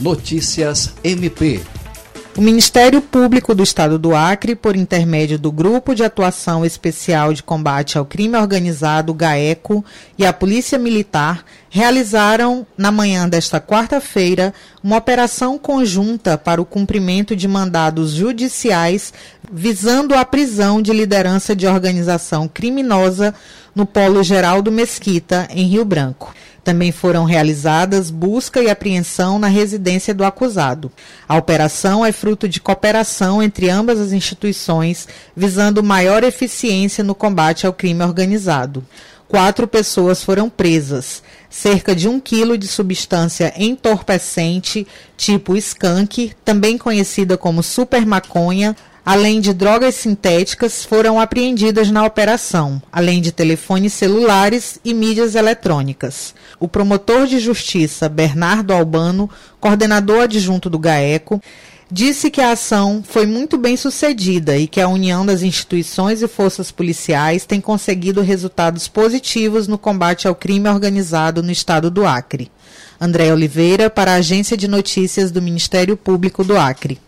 Notícias MP. O Ministério Público do Estado do Acre, por intermédio do Grupo de Atuação Especial de Combate ao Crime Organizado, GAECO, e a Polícia Militar, realizaram, na manhã desta quarta-feira, uma operação conjunta para o cumprimento de mandados judiciais visando a prisão de liderança de organização criminosa no Polo Geral do Mesquita, em Rio Branco. Também foram realizadas busca e apreensão na residência do acusado. A operação é fruto de cooperação entre ambas as instituições, visando maior eficiência no combate ao crime organizado. Quatro pessoas foram presas. Cerca de um quilo de substância entorpecente, tipo skunk, também conhecida como super maconha, além de drogas sintéticas, foram apreendidas na operação, além de telefones celulares e mídias eletrônicas. O promotor de justiça Bernardo Albano, coordenador adjunto do GAECO, disse que a ação foi muito bem sucedida e que a união das instituições e forças policiais tem conseguido resultados positivos no combate ao crime organizado no estado do Acre. André Oliveira, para a Agência de Notícias do Ministério Público do Acre.